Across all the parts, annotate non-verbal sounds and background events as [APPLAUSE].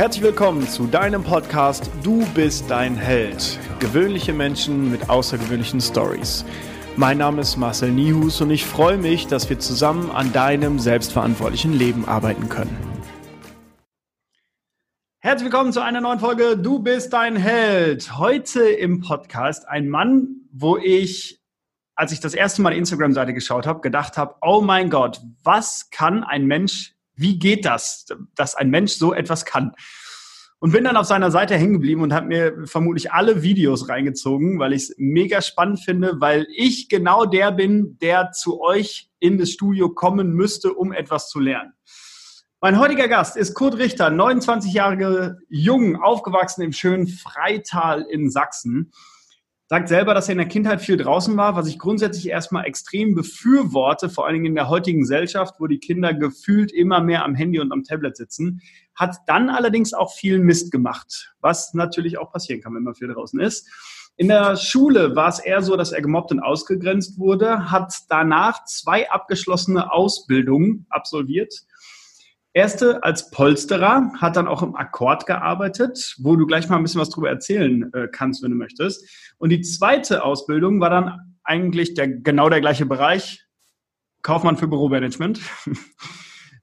Herzlich willkommen zu deinem Podcast Du bist dein Held. Gewöhnliche Menschen mit außergewöhnlichen Stories. Mein Name ist Marcel Nihus und ich freue mich, dass wir zusammen an deinem selbstverantwortlichen Leben arbeiten können. Herzlich willkommen zu einer neuen Folge Du bist dein Held. Heute im Podcast ein Mann, wo ich, als ich das erste Mal die Instagram-Seite geschaut habe, gedacht habe, oh mein Gott, was kann ein Mensch wie geht das, dass ein Mensch so etwas kann? Und bin dann auf seiner Seite hängen geblieben und habe mir vermutlich alle Videos reingezogen, weil ich es mega spannend finde, weil ich genau der bin, der zu euch in das Studio kommen müsste, um etwas zu lernen. Mein heutiger Gast ist Kurt Richter, 29 Jahre jung, aufgewachsen im schönen Freital in Sachsen sagt selber, dass er in der Kindheit viel draußen war, was ich grundsätzlich erstmal extrem befürworte, vor allen Dingen in der heutigen Gesellschaft, wo die Kinder gefühlt immer mehr am Handy und am Tablet sitzen, hat dann allerdings auch viel Mist gemacht, was natürlich auch passieren kann, wenn man viel draußen ist. In der Schule war es eher so, dass er gemobbt und ausgegrenzt wurde, hat danach zwei abgeschlossene Ausbildungen absolviert, Erste als Polsterer, hat dann auch im Akkord gearbeitet, wo du gleich mal ein bisschen was drüber erzählen äh, kannst, wenn du möchtest. Und die zweite Ausbildung war dann eigentlich der, genau der gleiche Bereich, Kaufmann für Büromanagement. [LAUGHS]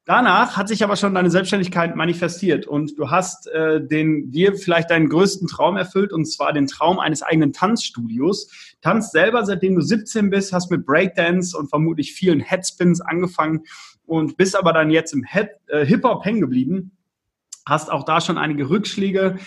Danach hat sich aber schon deine Selbstständigkeit manifestiert und du hast äh, den, dir vielleicht deinen größten Traum erfüllt und zwar den Traum eines eigenen Tanzstudios. Tanzt selber, seitdem du 17 bist, hast mit Breakdance und vermutlich vielen Headspins angefangen und bist aber dann jetzt im äh, Hip-Hop hängen geblieben. Hast auch da schon einige Rückschläge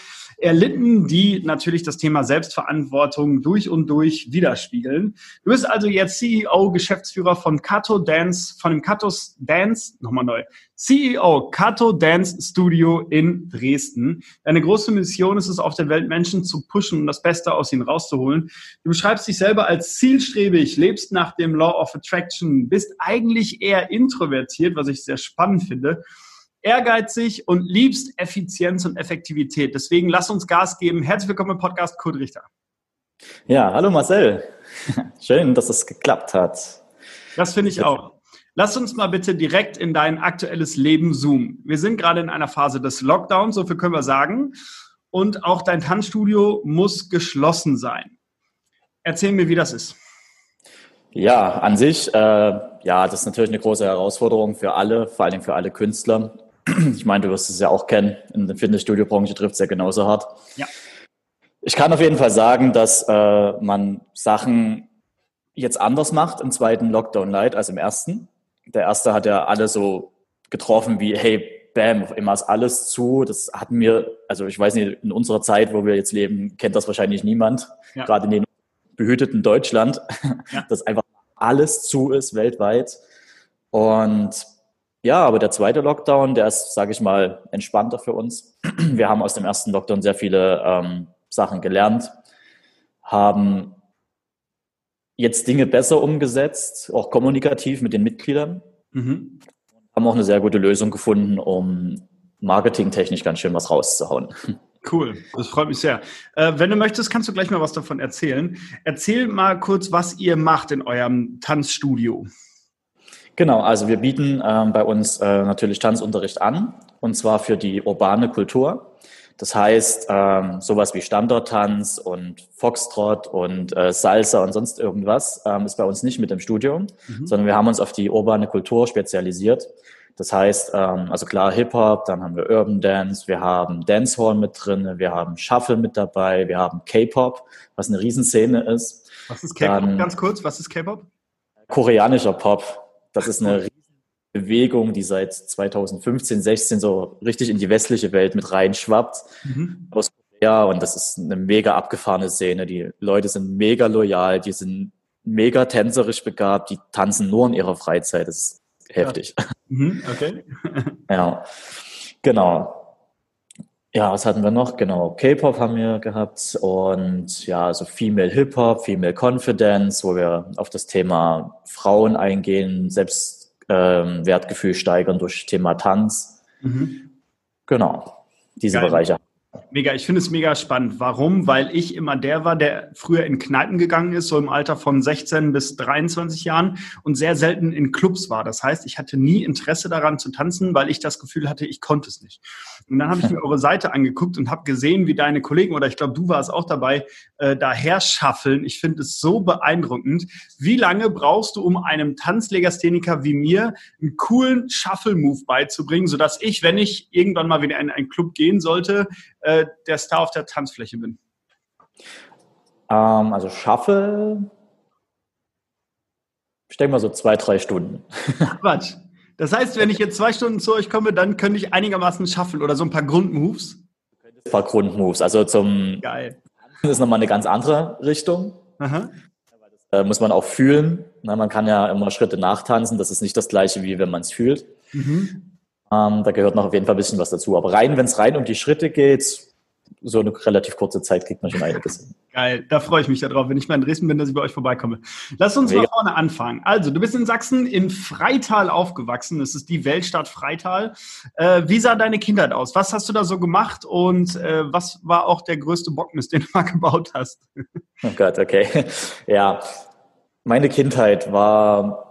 erlitten, die natürlich das Thema Selbstverantwortung durch und durch widerspiegeln. Du bist also jetzt CEO, Geschäftsführer von Kato Dance, von dem Kato Dance, nochmal neu, CEO Kato Dance Studio in Dresden. Deine große Mission ist es, auf der Welt Menschen zu pushen und das Beste aus ihnen rauszuholen. Du beschreibst dich selber als zielstrebig, lebst nach dem Law of Attraction, bist eigentlich eher introvertiert, was ich sehr spannend finde ehrgeizig und liebst Effizienz und Effektivität. Deswegen lass uns Gas geben. Herzlich willkommen im Podcast Kurt Richter. Ja, hallo Marcel. [LAUGHS] Schön, dass es geklappt hat. Das finde ich auch. Lass uns mal bitte direkt in dein aktuelles Leben zoomen. Wir sind gerade in einer Phase des Lockdowns, so viel können wir sagen. Und auch dein Tanzstudio muss geschlossen sein. Erzähl mir, wie das ist. Ja, an sich, äh, ja, das ist natürlich eine große Herausforderung für alle, vor allem für alle Künstler. Ich meine, du wirst es ja auch kennen, in der Fitnessstudio-Branche trifft es ja genauso hart. Ja. Ich kann auf jeden Fall sagen, dass äh, man Sachen jetzt anders macht im zweiten Lockdown Light als im ersten. Der erste hat ja alle so getroffen wie, hey, bam, auf immer ist alles zu. Das hatten wir, also ich weiß nicht, in unserer Zeit, wo wir jetzt leben, kennt das wahrscheinlich niemand. Ja. Gerade in den behüteten Deutschland, ja. [LAUGHS] dass einfach alles zu ist weltweit. Und ja, aber der zweite Lockdown, der ist, sage ich mal, entspannter für uns. [CLEARS THROAT] Wir haben aus dem ersten Lockdown sehr viele ähm, Sachen gelernt, haben jetzt Dinge besser umgesetzt, auch kommunikativ mit den Mitgliedern. Mhm. Haben auch eine sehr gute Lösung gefunden, um marketingtechnisch ganz schön was rauszuhauen. [LAUGHS] Cool, das freut mich sehr. Äh, wenn du möchtest, kannst du gleich mal was davon erzählen. Erzähl mal kurz, was ihr macht in eurem Tanzstudio. Genau, also wir bieten ähm, bei uns äh, natürlich Tanzunterricht an und zwar für die urbane Kultur. Das heißt, ähm, sowas wie Standardtanz und Foxtrot und äh, Salsa und sonst irgendwas ähm, ist bei uns nicht mit im Studio, mhm. sondern wir haben uns auf die urbane Kultur spezialisiert. Das heißt, ähm, also klar Hip-Hop, dann haben wir Urban Dance, wir haben Dancehall mit drin, wir haben Shuffle mit dabei, wir haben K-Pop, was eine Riesenszene ist. Was ist K-Pop? Ganz kurz, was ist K-Pop? Koreanischer Pop. Das ist eine Bewegung, die seit 2015, 16 so richtig in die westliche Welt mit reinschwappt mhm. aus Korea. Und das ist eine mega abgefahrene Szene. Die Leute sind mega loyal, die sind mega tänzerisch begabt, die tanzen nur in ihrer Freizeit. Das ist heftig. Ja. Mhm, okay. [LAUGHS] ja, genau. Ja, was hatten wir noch? Genau, K-Pop haben wir gehabt und ja, also Female Hip-Hop, Female Confidence, wo wir auf das Thema Frauen eingehen, Selbstwertgefühl ähm, steigern durch Thema Tanz. Mhm. Genau, diese Geil. Bereiche Mega, ich finde es mega spannend. Warum? Weil ich immer der war, der früher in Kneipen gegangen ist, so im Alter von 16 bis 23 Jahren und sehr selten in Clubs war. Das heißt, ich hatte nie Interesse daran zu tanzen, weil ich das Gefühl hatte, ich konnte es nicht. Und dann habe ich mir eure Seite angeguckt und habe gesehen, wie deine Kollegen, oder ich glaube, du warst auch dabei, äh, daher schaffeln. Ich finde es so beeindruckend. Wie lange brauchst du, um einem Tanzlegastheniker wie mir einen coolen Shuffle-Move beizubringen, sodass ich, wenn ich irgendwann mal wieder in einen Club gehen sollte, äh, der Star auf der Tanzfläche bin? Ähm, also Shuffle, ich denke mal so zwei, drei Stunden. Quatsch. Das heißt, wenn ich jetzt zwei Stunden zu euch komme, dann könnte ich einigermaßen schaffen oder so ein paar Grundmoves. Ein paar Grundmoves. Also zum Geil. [LAUGHS] Das ist nochmal eine ganz andere Richtung. Aha. Das äh, muss man auch fühlen. Na, man kann ja immer Schritte nachtanzen. Das ist nicht das gleiche, wie wenn man es fühlt. Mhm. Ähm, da gehört noch auf jeden Fall ein bisschen was dazu. Aber rein, wenn es rein um die Schritte geht, so eine relativ kurze Zeit kriegt man schon einiges hin. Geil, da freue ich mich darauf, wenn ich mal in Dresden bin, dass ich bei euch vorbeikomme. Lass uns Mega. mal vorne anfangen. Also, du bist in Sachsen in Freital aufgewachsen. Das ist die Weltstadt Freital. Äh, wie sah deine Kindheit aus? Was hast du da so gemacht und äh, was war auch der größte Bockmist, den du mal [LAUGHS] gebaut hast? Oh Gott, okay. Ja, meine Kindheit war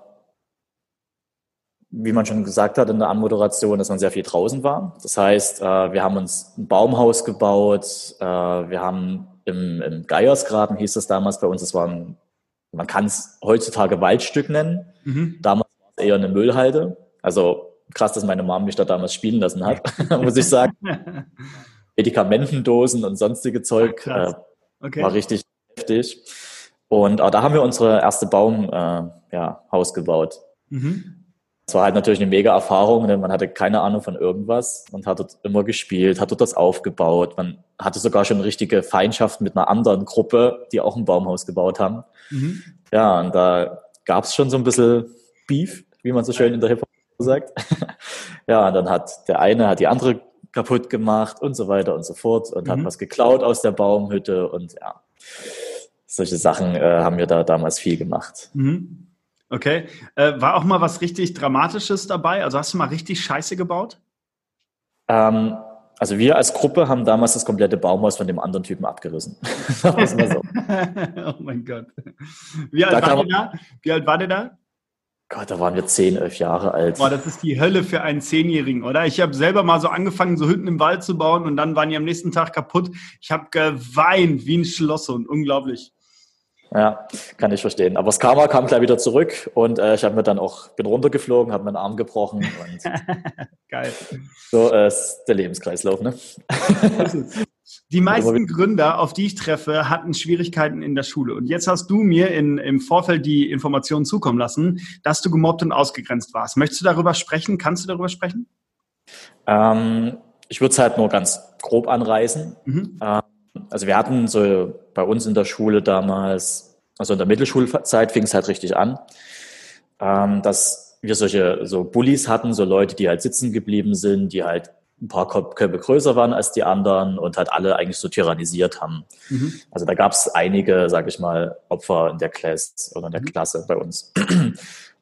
wie man schon gesagt hat in der Anmoderation, dass man sehr viel draußen war. Das heißt, äh, wir haben uns ein Baumhaus gebaut, äh, wir haben im, im Geiersgraben hieß das damals bei uns, das war ein, man kann es heutzutage Waldstück nennen. Mhm. Damals war es eher eine Müllhalde. Also krass, dass meine Mom mich da damals spielen lassen hat, [LAUGHS] muss ich sagen. [LAUGHS] Medikamentendosen und sonstige Zeug äh, okay. war richtig heftig. Und äh, da haben wir unsere erste Baumhaus äh, ja, gebaut. Mhm. Es war halt natürlich eine mega Erfahrung, denn man hatte keine Ahnung von irgendwas und hat dort immer gespielt, hat dort das aufgebaut. Man hatte sogar schon richtige Feindschaft mit einer anderen Gruppe, die auch ein Baumhaus gebaut haben. Mhm. Ja, und da gab es schon so ein bisschen Beef, wie man so schön in der Hip-Hop sagt. [LAUGHS] ja, und dann hat der eine hat die andere kaputt gemacht und so weiter und so fort und mhm. hat was geklaut aus der Baumhütte und ja, solche Sachen äh, haben wir da damals viel gemacht. Mhm. Okay. Äh, war auch mal was richtig Dramatisches dabei? Also hast du mal richtig Scheiße gebaut? Ähm, also wir als Gruppe haben damals das komplette Baumhaus von dem anderen Typen abgerissen. [LAUGHS] so. [LAUGHS] oh mein Gott. Wie alt, war der da? Wie alt war der da? Gott, da waren wir zehn, elf Jahre alt. Boah, das ist die Hölle für einen Zehnjährigen, oder? Ich habe selber mal so angefangen, so Hütten im Wald zu bauen und dann waren die am nächsten Tag kaputt. Ich habe geweint wie ein Schloss und unglaublich. Ja, kann ich verstehen. Aber das Karma kam gleich wieder zurück und äh, ich habe mir dann auch, bin runtergeflogen, habe meinen Arm gebrochen [LAUGHS] Geil. So äh, ist der Lebenskreislauf, ne? Die meisten Gründer, auf die ich treffe, hatten Schwierigkeiten in der Schule. Und jetzt hast du mir in, im Vorfeld die Informationen zukommen lassen, dass du gemobbt und ausgegrenzt warst. Möchtest du darüber sprechen? Kannst du darüber sprechen? Ähm, ich würde es halt nur ganz grob anreißen. Mhm. Ähm, also wir hatten so bei uns in der Schule damals, also in der Mittelschulzeit fing es halt richtig an, ähm, dass wir solche so Bullies hatten, so Leute, die halt sitzen geblieben sind, die halt ein paar Köpfe größer waren als die anderen und halt alle eigentlich so tyrannisiert haben. Mhm. Also da gab es einige, sag ich mal, Opfer in der Klasse oder in der mhm. Klasse bei uns.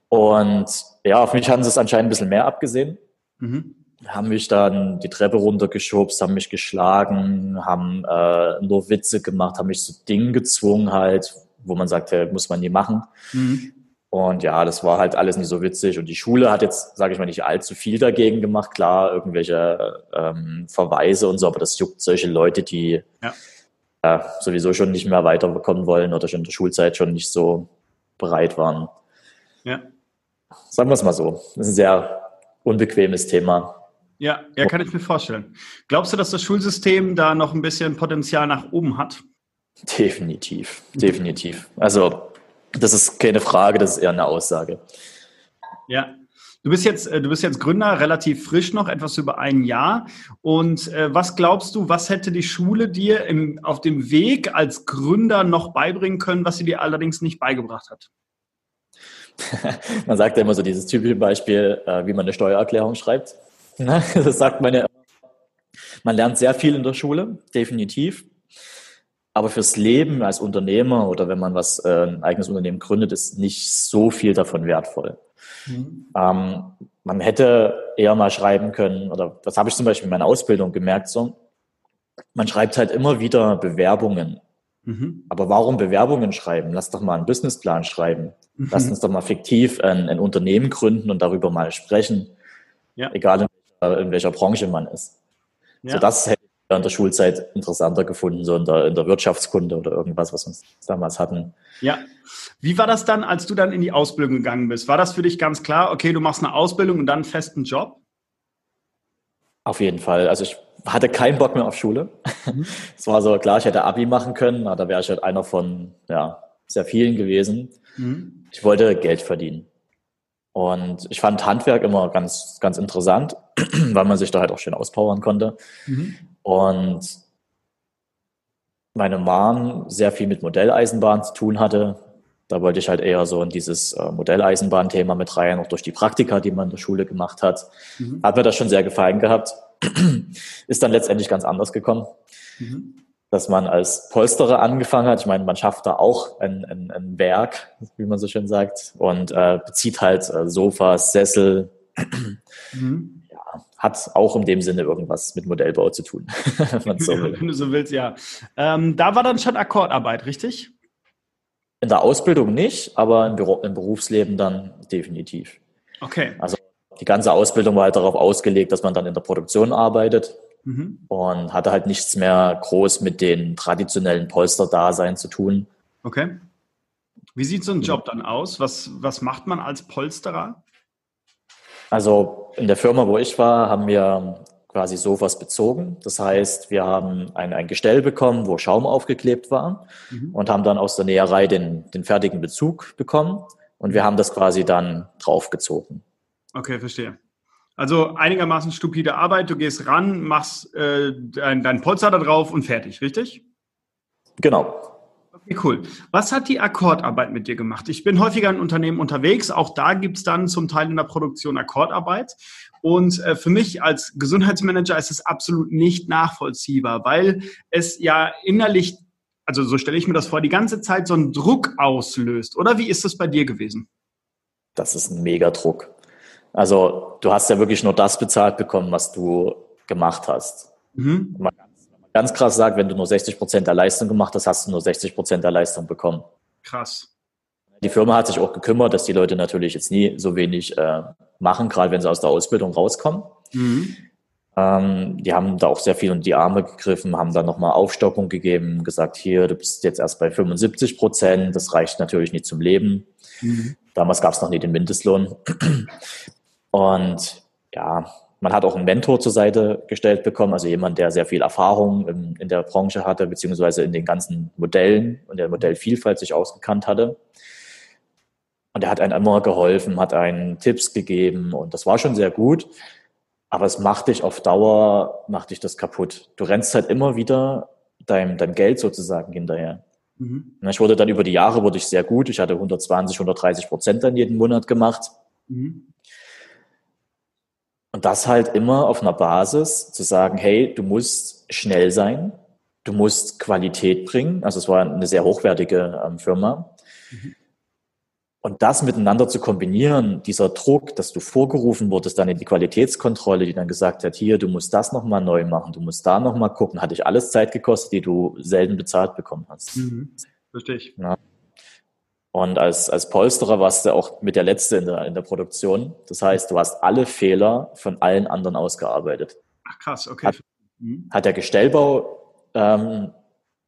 Und ja, auf mich haben sie es anscheinend ein bisschen mehr abgesehen. Mhm haben mich dann die Treppe runtergeschubst, haben mich geschlagen, haben äh, nur Witze gemacht, haben mich zu Dingen gezwungen halt, wo man sagt, hey, muss man nie machen. Mhm. Und ja, das war halt alles nicht so witzig. Und die Schule hat jetzt, sage ich mal, nicht allzu viel dagegen gemacht. Klar, irgendwelche ähm, Verweise und so, aber das juckt solche Leute, die ja. äh, sowieso schon nicht mehr weiterkommen wollen oder schon in der Schulzeit schon nicht so bereit waren. Ja. Sagen wir es mal so. Das ist ein sehr unbequemes Thema. Ja, ja, kann ich mir vorstellen. Glaubst du, dass das Schulsystem da noch ein bisschen Potenzial nach oben hat? Definitiv, definitiv. Also, das ist keine Frage, das ist eher eine Aussage. Ja. Du bist jetzt, äh, du bist jetzt Gründer, relativ frisch noch, etwas über ein Jahr. Und äh, was glaubst du, was hätte die Schule dir im, auf dem Weg als Gründer noch beibringen können, was sie dir allerdings nicht beigebracht hat? [LAUGHS] man sagt ja immer so dieses typische Beispiel, äh, wie man eine Steuererklärung schreibt. Ne? [LAUGHS] Das sagt man ja. Man lernt sehr viel in der Schule, definitiv. Aber fürs Leben als Unternehmer oder wenn man was, äh, ein eigenes Unternehmen gründet, ist nicht so viel davon wertvoll. Mhm. Ähm, man hätte eher mal schreiben können, oder das habe ich zum Beispiel in meiner Ausbildung gemerkt, so, man schreibt halt immer wieder Bewerbungen. Mhm. Aber warum Bewerbungen schreiben? Lass doch mal einen Businessplan schreiben. Mhm. Lass uns doch mal fiktiv ein, ein Unternehmen gründen und darüber mal sprechen. Ja. Egal in in welcher Branche man ist. Ja. So das hätte ich während der Schulzeit interessanter gefunden, so in der, in der Wirtschaftskunde oder irgendwas, was wir damals hatten. Ja. Wie war das dann, als du dann in die Ausbildung gegangen bist? War das für dich ganz klar, okay, du machst eine Ausbildung und dann einen festen Job? Auf jeden Fall. Also ich hatte keinen Bock mehr auf Schule. Mhm. [LAUGHS] Es war so, klar, ich hätte Abi machen können, da wäre ich halt einer von ja, sehr vielen gewesen. Mhm. Ich wollte Geld verdienen. Und ich fand Handwerk immer ganz, ganz interessant, [CLEARS THROAT] weil man sich da halt auch schön auspowern konnte. Mhm. Und meine Mom sehr viel mit Modelleisenbahn zu tun hatte. Da wollte ich halt eher so in dieses äh, Modelleisenbahn-Thema mit rein, auch durch die Praktika, die man in der Schule gemacht hat. Mhm. Hat mir das schon sehr gefallen gehabt. [CLEARS THROAT] Ist dann letztendlich ganz anders gekommen. Mhm. Dass man als Polsterer angefangen hat. Ich meine, man schafft da auch ein, ein, ein Werk, wie man so schön sagt, und äh, bezieht halt äh, Sofas, Sessel. Mhm. Ja, hat auch in dem Sinne irgendwas mit Modellbau zu tun, [LAUGHS] wenn so. [LAUGHS] Wenn du so willst, ja. Ähm, da war dann schon Akkordarbeit, richtig? In der Ausbildung nicht, aber im, Büro, im Berufsleben dann definitiv. Okay. Also die ganze Ausbildung war halt darauf ausgelegt, dass man dann in der Produktion arbeitet mhm. und hatte halt nichts mehr groß mit den traditionellen Polsterdasein zu tun. Okay. Wie sieht so ein Job dann aus? Was, was macht man als Polsterer? Also in der Firma, wo ich war, haben wir quasi Sofas bezogen. Das heißt, wir haben ein, ein Gestell bekommen, wo Schaum aufgeklebt war mhm. und haben dann aus der Näherei den, den fertigen Bezug bekommen und wir haben das quasi dann draufgezogen. Okay, verstehe. Also einigermaßen stupide Arbeit, du gehst ran, machst äh, dein, dein Polster da drauf und fertig, richtig? Genau. Okay, cool. Was hat die Akkordarbeit mit dir gemacht? Ich bin häufiger in Unternehmen unterwegs. Auch da gibt es dann zum Teil in der Produktion Akkordarbeit. Und äh, für mich als Gesundheitsmanager ist es absolut nicht nachvollziehbar, weil es ja innerlich, also so stelle ich mir das vor, die ganze Zeit so einen Druck auslöst. Oder wie ist das bei dir gewesen? Das ist ein Megadruck. Also du hast ja wirklich nur das bezahlt bekommen, was du gemacht hast. Mhm. Man ganz krass sagt, wenn du nur 60 Prozent der Leistung gemacht hast, hast du nur 60 Prozent der Leistung bekommen. Krass. Die Firma hat sich auch gekümmert, dass die Leute natürlich jetzt nie so wenig äh, machen, gerade wenn sie aus der Ausbildung rauskommen. Mhm. Ähm, die haben da auch sehr viel in die Arme gegriffen, haben dann nochmal Aufstockung gegeben, gesagt, hier, du bist jetzt erst bei 75 Prozent, das reicht natürlich nicht zum Leben. Mhm. Damals gab es noch nie den Mindestlohn. Und ja, man hat auch einen Mentor zur Seite gestellt bekommen, also jemand, der sehr viel Erfahrung in, in der Branche hatte, beziehungsweise in den ganzen Modellen und der Modellvielfalt sich ausgekannt hatte. Und er hat einem immer geholfen, hat einen Tipps gegeben und das war schon sehr gut. Aber es macht dich auf Dauer, macht dich das kaputt. Du rennst halt immer wieder deinem, deinem Geld sozusagen hinterher. Mhm. Ich wurde dann über die Jahre wurde ich sehr gut. Ich hatte 120, 130 Prozent dann jeden Monat gemacht. Mhm. Und das halt immer auf einer Basis zu sagen, hey, du musst schnell sein, du musst Qualität bringen. Also es war eine sehr hochwertige ähm, Firma. Mhm. Und das miteinander zu kombinieren, dieser Druck, dass du vorgerufen wurdest, dann in die Qualitätskontrolle, die dann gesagt hat, hier, du musst das nochmal neu machen, du musst da nochmal gucken, hat dich alles Zeit gekostet, die du selten bezahlt bekommen hast. Mhm. Verstehe ich. Ja. Und als, als Polsterer warst du auch mit der Letzte in der, in der Produktion. Das heißt, du hast alle Fehler von allen anderen ausgearbeitet. Ach krass, okay. Hat, mhm. hat der Gestellbau ähm,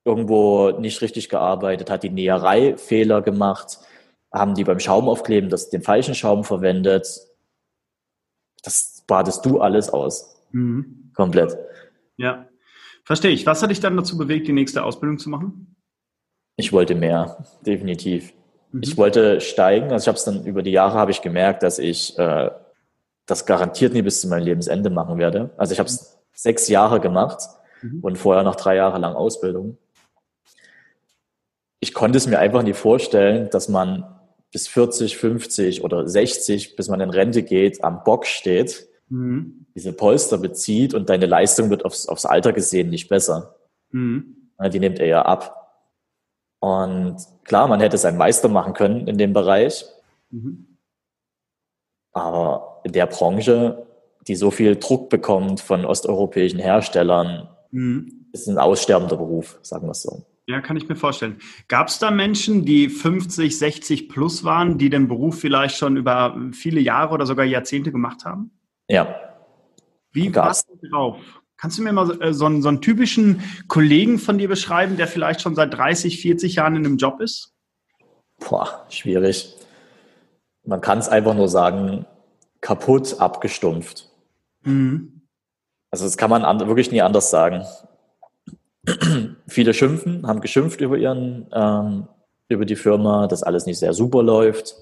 irgendwo nicht richtig gearbeitet, hat die Näherei Fehler gemacht, haben die beim Schaumaufkleben das, den falschen Schaum verwendet. Das badest du alles aus. Mhm. Komplett. Ja, verstehe ich. Was hat dich dann dazu bewegt, die nächste Ausbildung zu machen? Ich wollte mehr, definitiv. Mhm. Ich wollte steigen. Also ich habe es dann über die Jahre habe ich gemerkt, dass ich äh, das garantiert nie bis zu meinem Lebensende machen werde. Also ich habe es mhm. sechs Jahre gemacht mhm. und vorher noch drei Jahre lang Ausbildung. Ich konnte es mir einfach nie vorstellen, dass man bis 40, 50 oder 60, bis man in Rente geht, am Bock steht, mhm. diese Polster bezieht und deine Leistung wird aufs, aufs Alter gesehen nicht besser. Mhm. Die nimmt er ja ab. Und klar, man hätte seinen Meister machen können in dem Bereich. Mhm. Aber in der Branche, die so viel Druck bekommt von osteuropäischen Herstellern, mhm. ist ein aussterbender Beruf, sagen wir es so. Ja, kann ich mir vorstellen. Gab es da Menschen, die 50, 60 plus waren, die den Beruf vielleicht schon über viele Jahre oder sogar Jahrzehnte gemacht haben? Ja. Wie warst du drauf? Kannst du mir mal so, äh, so, einen, so einen typischen Kollegen von dir beschreiben, der vielleicht schon seit 30, 40 Jahren in einem Job ist? Boah, schwierig. Man kann es einfach nur sagen, kaputt, abgestumpft. Mhm. Also das kann man wirklich nie anders sagen. Viele schimpfen, haben geschimpft über ihren, ähm, über die Firma, dass alles nicht sehr super läuft.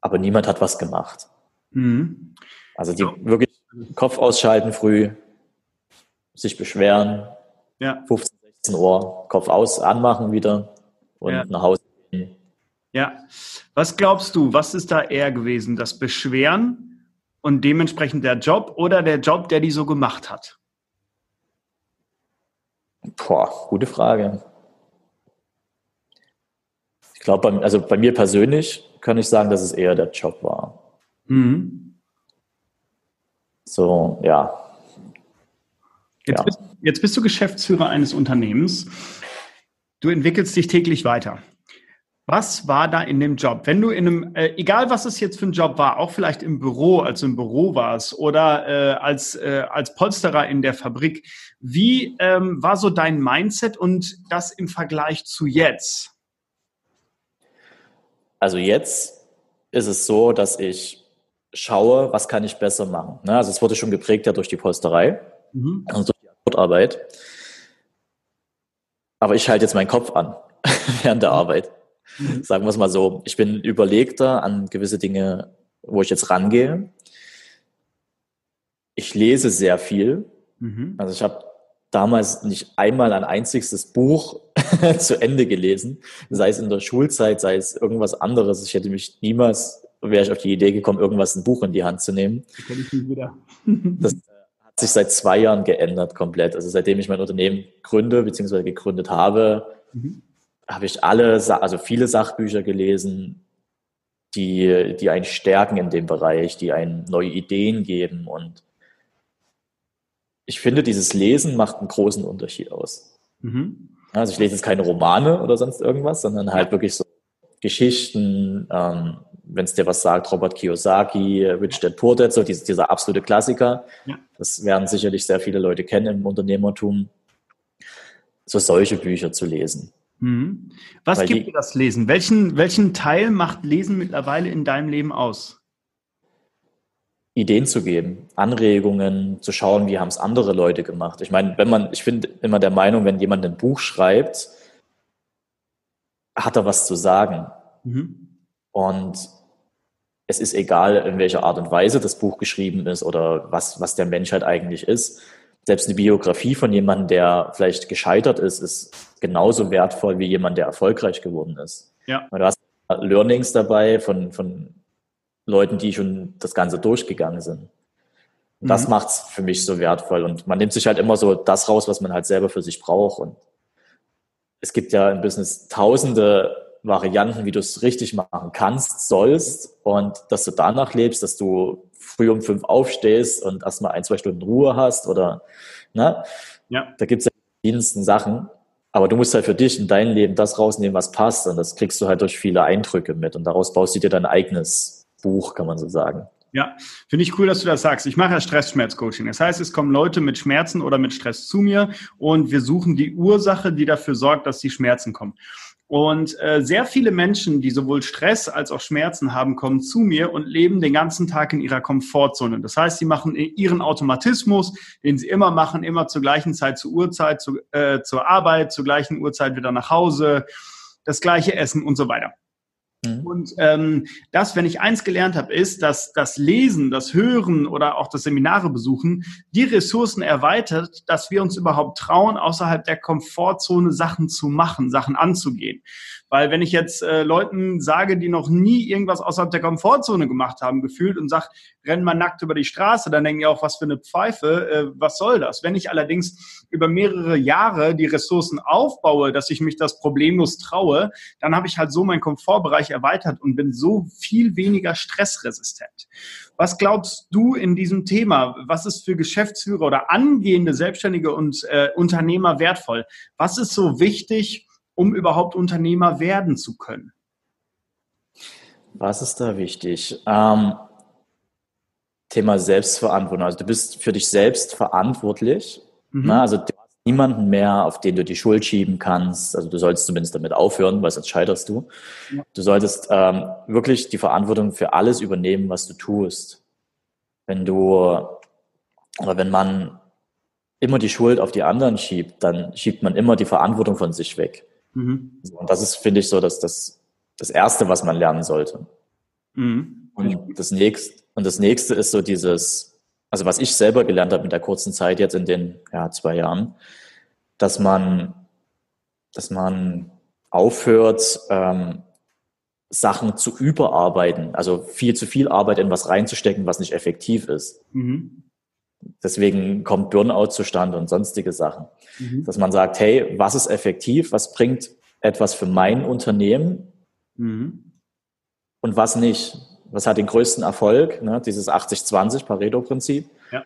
Aber niemand hat was gemacht. Mhm. Also die wirklich Kopf ausschalten früh, sich beschweren, ja. 15, 16 Uhr, Kopf aus, anmachen wieder und ja. nach Hause gehen. Ja. Was glaubst du, was ist da eher gewesen? Das Beschweren und dementsprechend der Job oder der Job, der die so gemacht hat? Boah, gute Frage. Ich glaube, also bei mir persönlich kann ich sagen, dass es eher der Job war. Mhm. So, ja. Jetzt, ja. Bist, jetzt bist du Geschäftsführer eines Unternehmens. Du entwickelst dich täglich weiter. Was war da in dem Job? Wenn du in einem, äh, egal was es jetzt für ein Job war, auch vielleicht im Büro, als du im Büro warst oder äh, als, äh, als Polsterer in der Fabrik, wie ähm, war so dein Mindset und das im Vergleich zu jetzt? Also jetzt ist es so, dass ich schaue, was kann ich besser machen. Ne? Also es wurde schon geprägt ja durch die Polsterei, mhm. also durch die Antwortarbeit. Aber ich halte jetzt meinen Kopf an [LAUGHS] während der Arbeit. Mhm. Sagen wir es mal so. Ich bin überlegter an gewisse Dinge, wo ich jetzt rangehe. Ich lese sehr viel. Mhm. Also ich habe damals nicht einmal ein einziges Buch [LAUGHS] zu Ende gelesen, sei es in der Schulzeit, sei es irgendwas anderes. Ich hätte mich niemals wäre ich auf die Idee gekommen, irgendwas ein Buch in die Hand zu nehmen. [LAUGHS] Das hat sich seit zwei Jahren geändert komplett. Also seitdem ich mein Unternehmen gründe bzw. gegründet habe, mhm. habe ich alle, also viele Sachbücher gelesen, die, die einen stärken in dem Bereich, die einen neue Ideen geben. Und ich finde, dieses Lesen macht einen großen Unterschied aus. Mhm. Also ich lese jetzt keine Romane oder sonst irgendwas, sondern halt wirklich so Geschichten, ähm, wenn es dir was sagt, Robert Kiyosaki, Rich Dad Poor Dad, so dieser, dieser absolute Klassiker. Ja. Das werden sicherlich sehr viele Leute kennen im Unternehmertum, so solche Bücher zu lesen. Mhm. Was Weil gibt die, dir das Lesen? Welchen, welchen Teil macht Lesen mittlerweile in deinem Leben aus? Ideen zu geben, Anregungen, zu schauen, wie haben es andere Leute gemacht. Ich meine, wenn man, ich bin immer der Meinung, wenn jemand ein Buch schreibt, hat er was zu sagen. Mhm. Und es ist egal, in welcher Art und Weise das Buch geschrieben ist oder was, was der Mensch halt eigentlich ist. Selbst eine Biografie von jemandem, der vielleicht gescheitert ist, ist genauso wertvoll wie jemand, der erfolgreich geworden ist. Ja. Und du hast Learnings dabei von, von Leuten, die schon das Ganze durchgegangen sind. Und das mhm. macht es für mich so wertvoll. Und man nimmt sich halt immer so das raus, was man halt selber für sich braucht. Und es gibt ja im Business tausende Varianten, wie du es richtig machen kannst, sollst und dass du danach lebst, dass du früh um fünf aufstehst und erstmal ein, zwei Stunden Ruhe hast oder, ne? Ja. Da gibt es ja die verschiedensten Sachen. Aber du musst halt für dich in dein Leben das rausnehmen, was passt. Und das kriegst du halt durch viele Eindrücke mit. Und daraus baust du dir dein eigenes Buch, kann man so sagen. Ja, finde ich cool, dass du das sagst. Ich mache ja Stress-Schmerz-Coaching. Das heißt, es kommen Leute mit Schmerzen oder mit Stress zu mir und wir suchen die Ursache, die dafür sorgt, dass die Schmerzen kommen. Und äh, sehr viele Menschen, die sowohl Stress als auch Schmerzen haben, kommen zu mir und leben den ganzen Tag in ihrer Komfortzone. Das heißt, sie machen ihren Automatismus, den sie immer machen, immer zur gleichen Zeit, zur Uhrzeit, zu, äh, zur Arbeit, zur gleichen Uhrzeit wieder nach Hause, das gleiche Essen und so weiter. Mhm. Und ähm, das, wenn ich eins gelernt habe, ist, dass das Lesen, das Hören oder auch das Seminare besuchen die Ressourcen erweitert, dass wir uns überhaupt trauen, außerhalb der Komfortzone Sachen zu machen, Sachen anzugehen. Weil wenn ich jetzt äh, Leuten sage, die noch nie irgendwas außerhalb der Komfortzone gemacht haben, gefühlt und sage, renn mal nackt über die Straße, dann denken die auch, was für eine Pfeife, äh, was soll das? Wenn ich allerdings über mehrere Jahre die Ressourcen aufbaue, dass ich mich das problemlos traue, dann habe ich halt so meinen Komfortbereich erweitert und bin so viel weniger stressresistent. Was glaubst du in diesem Thema? Was ist für Geschäftsführer oder angehende Selbstständige und äh, Unternehmer wertvoll? Was ist so wichtig, um überhaupt Unternehmer werden zu können? Was ist da wichtig? Ähm, Thema Selbstverantwortung. Also du bist für dich selbst verantwortlich. Mhm. Na, also du hast niemanden mehr, auf den du die Schuld schieben kannst. Also du solltest zumindest damit aufhören, weil sonst scheiterst du. Ja. Du solltest ähm, wirklich die Verantwortung für alles übernehmen, was du tust. Wenn du oder wenn man immer die Schuld auf die anderen schiebt, dann schiebt man immer die Verantwortung von sich weg. Mhm. Und das ist, finde ich, so dass das, das Erste, was man lernen sollte. Mhm. Und das nächste, und das nächste ist so dieses, also was ich selber gelernt habe mit der kurzen Zeit jetzt in den ja, zwei Jahren, dass man, dass man aufhört, ähm, Sachen zu überarbeiten, also viel zu viel Arbeit in was reinzustecken, was nicht effektiv ist. Mhm. Deswegen kommt Burnout zustande und sonstige Sachen. Mhm. Dass man sagt, hey, was ist effektiv? Was bringt etwas für mein Unternehmen? Mhm. Und was nicht? Was hat den größten Erfolg? Ne? Dieses 80-20 Pareto-Prinzip. Ja.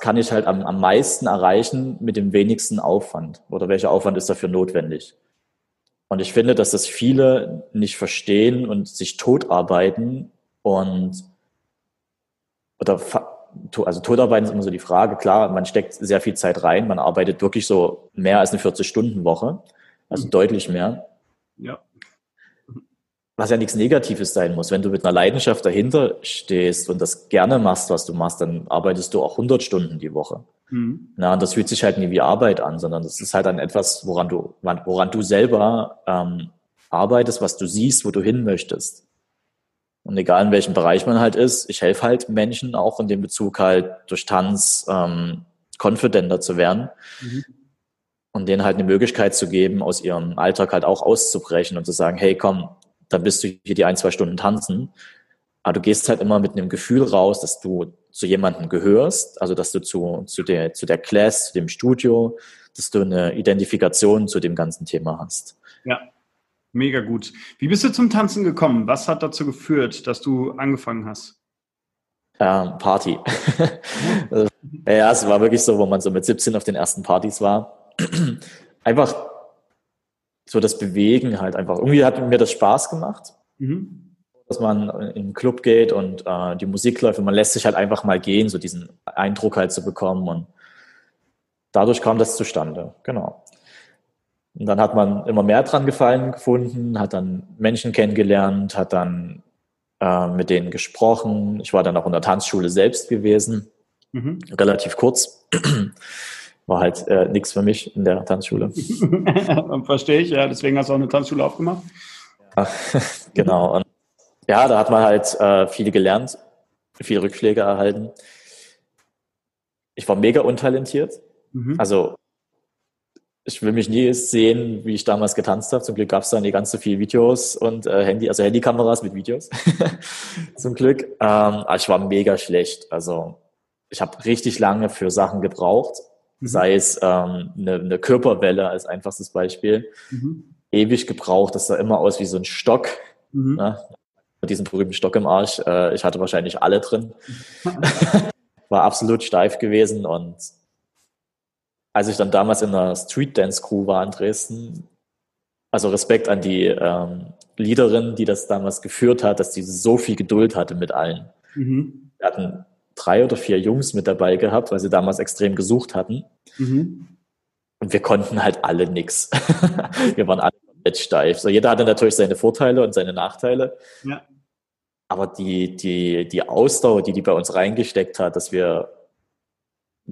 Kann ich halt am, am meisten erreichen mit dem wenigsten Aufwand? Oder welcher Aufwand ist dafür notwendig? Und ich finde, dass das viele nicht verstehen und sich totarbeiten und oder also Todarbeiten ist immer so die Frage. Klar, man steckt sehr viel Zeit rein. Man arbeitet wirklich so mehr als eine 40-Stunden-Woche. Also mhm. deutlich mehr. Ja. Was ja nichts Negatives sein muss. Wenn du mit einer Leidenschaft dahinter stehst und das gerne machst, was du machst, dann arbeitest du auch 100 Stunden die Woche. Mhm. Na, und das fühlt sich halt nie wie Arbeit an, sondern das ist halt dann etwas, woran du, woran du selber ähm, arbeitest, was du siehst, wo du hin möchtest. Und egal in welchem Bereich man halt ist, ich helfe halt Menschen auch in dem Bezug halt durch Tanz ähm, confidenter zu werden mhm. und denen halt eine Möglichkeit zu geben, aus ihrem Alltag halt auch auszubrechen und zu sagen, hey komm, dann bist du hier die ein, zwei Stunden tanzen. Aber du gehst halt immer mit einem Gefühl raus, dass du zu jemandem gehörst, also dass du zu, zu, der, zu der Class, zu dem Studio, dass du eine Identifikation zu dem ganzen Thema hast. Ja. Mega gut. Wie bist du zum Tanzen gekommen? Was hat dazu geführt, dass du angefangen hast? Ähm, Party. [LAUGHS] ja, es war wirklich so, wo man so mit 17 auf den ersten Partys war. [CLEARS THROAT] einfach so das Bewegen halt einfach. Irgendwie hat mir das Spaß gemacht, mhm. dass man in den Club geht und äh, die Musik läuft und man lässt sich halt einfach mal gehen, so diesen Eindruck halt zu bekommen und dadurch kam das zustande. Genau. Und dann hat man immer mehr dran gefallen gefunden, hat dann Menschen kennengelernt, hat dann äh, mit denen gesprochen. Ich war dann auch in der Tanzschule selbst gewesen, mhm. relativ kurz. War halt äh, nichts für mich in der Tanzschule. [LAUGHS] Verstehe ich, ja. Deswegen hast du auch eine Tanzschule aufgemacht. Ja, [LAUGHS] genau. Und ja, da hat man halt äh, viel gelernt, viele Rückschläge erhalten. Ich war mega untalentiert. Mhm. Also ich will mich nie sehen, wie ich damals getanzt habe. Zum Glück gab es da nicht ganz so viele Videos und äh, Handy, also Handykameras mit Videos. [LAUGHS] Zum Glück. Ähm, aber ich war mega schlecht. Also ich habe richtig lange für Sachen gebraucht. Mhm. Sei es ähm, eine, eine Körperwelle als einfachstes Beispiel. Mhm. Ewig gebraucht. Das sah immer aus wie so ein Stock. Mhm. Ne? Mit diesem berühmten Stock im Arsch. Äh, ich hatte wahrscheinlich alle drin. [LAUGHS] [LAUGHS] war absolut steif gewesen und als ich dann damals in einer Street Dance Crew war in Dresden, also Respekt an die ähm, Leaderin, die das damals geführt hat, dass die so viel Geduld hatte mit allen. Mhm. Wir hatten drei oder vier Jungs mit dabei gehabt, weil sie damals extrem gesucht hatten. Mhm. Und wir konnten halt alle nix. [LAUGHS] wir waren alle komplett steif. So, jeder hatte natürlich seine Vorteile und seine Nachteile. Ja. Aber die, die, die Ausdauer, die die bei uns reingesteckt hat, dass wir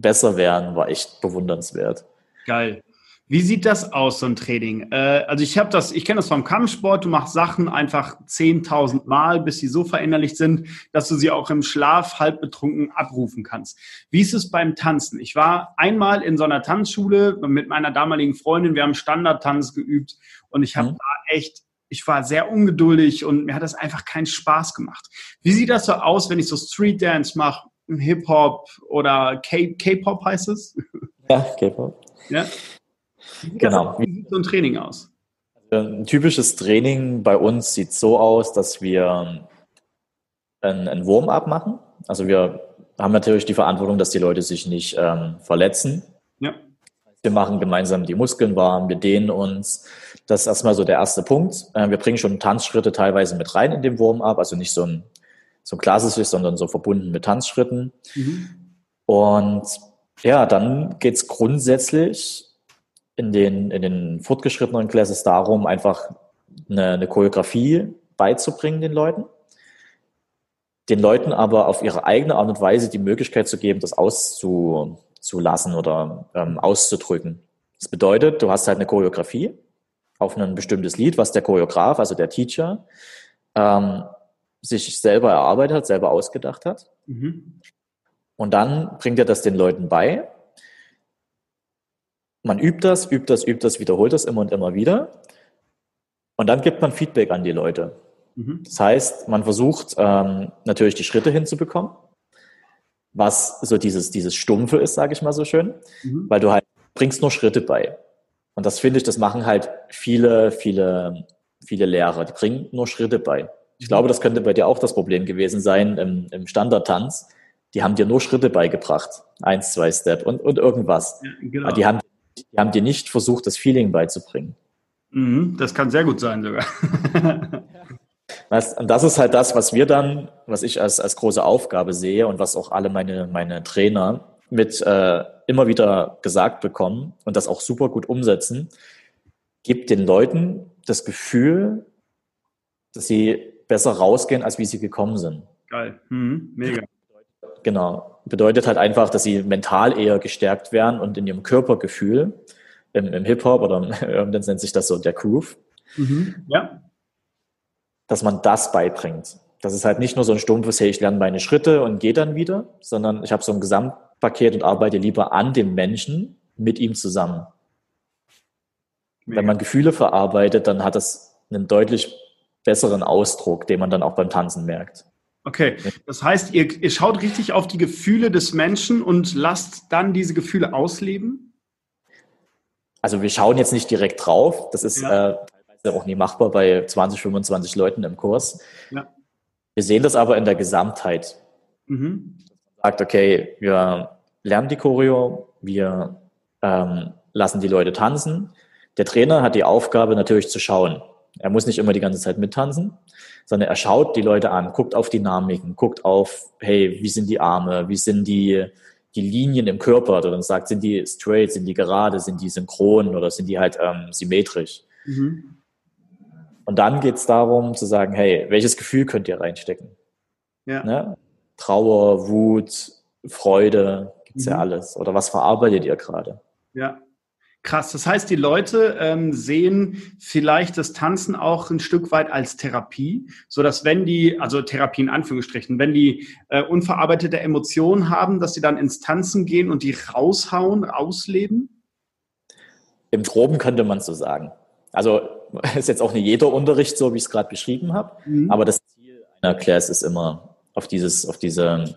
besser werden, war echt bewundernswert. Geil. Wie sieht das aus, so ein Training? Äh, also ich habe das, ich kenne das vom Kampfsport, du machst Sachen einfach 10.000 Mal, bis sie so verinnerlicht sind, dass du sie auch im Schlaf halb betrunken abrufen kannst. Wie ist es beim Tanzen? Ich war einmal in so einer Tanzschule mit meiner damaligen Freundin, wir haben Standardtanz geübt und ich habe mhm. da echt, ich war sehr ungeduldig und mir hat das einfach keinen Spaß gemacht. Wie sieht das so aus, wenn ich so Street Dance mache Hip-Hop oder K-Pop heißt es? Ja, K-Pop. Ja. Wie genau. wie sieht so ein Training aus? Also ein typisches Training bei uns sieht so aus, dass wir ein, ein Warm-up machen. Also wir haben natürlich die Verantwortung, dass die Leute sich nicht ähm, verletzen. Ja. Wir machen gemeinsam die Muskeln warm, wir dehnen uns. Das ist erstmal so der erste Punkt. Äh, wir bringen schon Tanzschritte teilweise mit rein in dem Warm-up, also nicht so ein so klassisch, sondern so verbunden mit Tanzschritten. Mhm. Und ja, dann geht es grundsätzlich in den, in den fortgeschrittenen Classes darum, einfach eine, eine Choreografie beizubringen den Leuten. Den Leuten aber auf ihre eigene Art und Weise die Möglichkeit zu geben, das auszulassen oder ähm, auszudrücken. Das bedeutet, du hast halt eine Choreografie auf ein bestimmtes Lied, was der Choreograf, also der Teacher, ähm, sich selber erarbeitet hat, selber ausgedacht hat. Mhm. Und dann bringt er das den Leuten bei. Man übt das, übt das, übt das, wiederholt das immer und immer wieder. Und dann gibt man Feedback an die Leute. Mhm. Das heißt, man versucht ähm, natürlich die Schritte hinzubekommen, was so dieses, dieses Stumpfe ist, sage ich mal so schön, mhm. weil du halt bringst nur Schritte bei. Und das finde ich, das machen halt viele, viele, viele Lehrer. Die bringen nur Schritte bei. Ich glaube, das könnte bei dir auch das Problem gewesen sein im, im Standardtanz. Die haben dir nur Schritte beigebracht. Eins, zwei Step und, und irgendwas. Ja, genau. die, haben, die haben dir nicht versucht, das Feeling beizubringen. Mhm, das kann sehr gut sein sogar. [LAUGHS] und das ist halt das, was wir dann, was ich als, als große Aufgabe sehe und was auch alle meine, meine Trainer mit äh, immer wieder gesagt bekommen und das auch super gut umsetzen, gibt den Leuten das Gefühl, dass sie besser rausgehen, als wie sie gekommen sind. Geil, mhm. mega. Genau. Bedeutet halt einfach, dass sie mental eher gestärkt werden und in ihrem Körpergefühl, im, im Hip-Hop oder irgendwann [LAUGHS] nennt sich das so der Groove. Mhm. Ja. Dass man das beibringt. Das ist halt nicht nur so ein stumpfes, hey, ich lerne meine Schritte und gehe dann wieder, sondern ich habe so ein Gesamtpaket und arbeite lieber an dem Menschen mit ihm zusammen. Mega. Wenn man Gefühle verarbeitet, dann hat das einen deutlich besseren Ausdruck, den man dann auch beim Tanzen merkt. Okay, das heißt, ihr, ihr schaut richtig auf die Gefühle des Menschen und lasst dann diese Gefühle ausleben? Also wir schauen jetzt nicht direkt drauf. Das ist ja. äh, teilweise auch nie machbar bei 20, 25 Leuten im Kurs. Ja. Wir sehen das aber in der Gesamtheit. Mhm. Sagt, okay, wir lernen die Choreo, wir ähm, lassen die Leute tanzen. Der Trainer hat die Aufgabe natürlich zu schauen. Er muss nicht immer die ganze Zeit mittanzen, sondern er schaut die Leute an, guckt auf Dynamiken, guckt auf, hey, wie sind die Arme, wie sind die, die Linien im Körper oder dann sagt, sind die straight, sind die gerade, sind die synchron oder sind die halt ähm, symmetrisch. Mhm. Und dann geht es darum zu sagen, hey, welches Gefühl könnt ihr reinstecken? Ja. Ne? Trauer, Wut, Freude, gibt's mhm. ja alles. Oder was verarbeitet ihr gerade? Ja. Krass. Das heißt, die Leute ähm, sehen vielleicht das Tanzen auch ein Stück weit als Therapie, so dass wenn die, also Therapie in Anführungsstrichen, wenn die äh, unverarbeitete Emotionen haben, dass sie dann ins Tanzen gehen und die raushauen, ausleben? Im Groben könnte man so sagen. Also [LAUGHS] ist jetzt auch nicht jeder Unterricht so, wie ich es gerade beschrieben habe, mhm. aber das Ziel einer Class ist immer auf dieses, auf diese,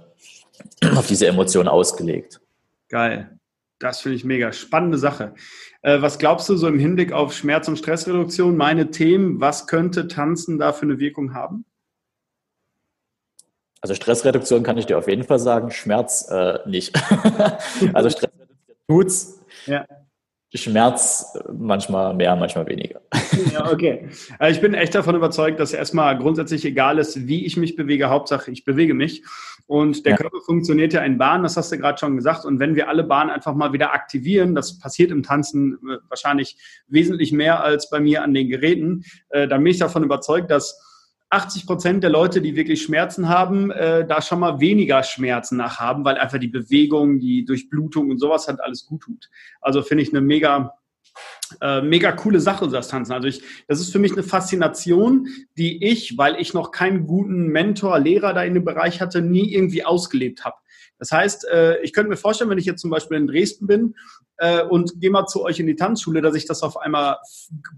[CLEARS THROAT] auf diese Emotion ausgelegt. Geil. Das finde ich mega. Spannende Sache. Äh, was glaubst du so im Hinblick auf Schmerz- und Stressreduktion, meine Themen, was könnte Tanzen da für eine Wirkung haben? Also Stressreduktion kann ich dir auf jeden Fall sagen, Schmerz äh, nicht. [LAUGHS] also Stressreduktion tut's. Ja. Schmerz manchmal mehr, manchmal weniger. Ja, okay. Also ich bin echt davon überzeugt, dass erstmal grundsätzlich egal ist, wie ich mich bewege, Hauptsache ich bewege mich. Und der ja. Körper funktioniert ja in Bahnen, das hast du gerade schon gesagt. Und wenn wir alle Bahnen einfach mal wieder aktivieren, das passiert im Tanzen äh, wahrscheinlich wesentlich mehr als bei mir an den Geräten, äh, dann bin ich davon überzeugt, dass 80 Prozent der Leute, die wirklich Schmerzen haben, äh, da schon mal weniger Schmerzen nach haben, weil einfach die Bewegung, die Durchblutung und sowas halt alles gut tut. Also finde ich eine mega, äh, mega coole Sache, das Tanzen. Also ich, das ist für mich eine Faszination, die ich, weil ich noch keinen guten Mentor, Lehrer da in dem Bereich hatte, nie irgendwie ausgelebt habe. Das heißt, äh, ich könnte mir vorstellen, wenn ich jetzt zum Beispiel in Dresden bin äh, und gehe mal zu euch in die Tanzschule, dass ich das auf einmal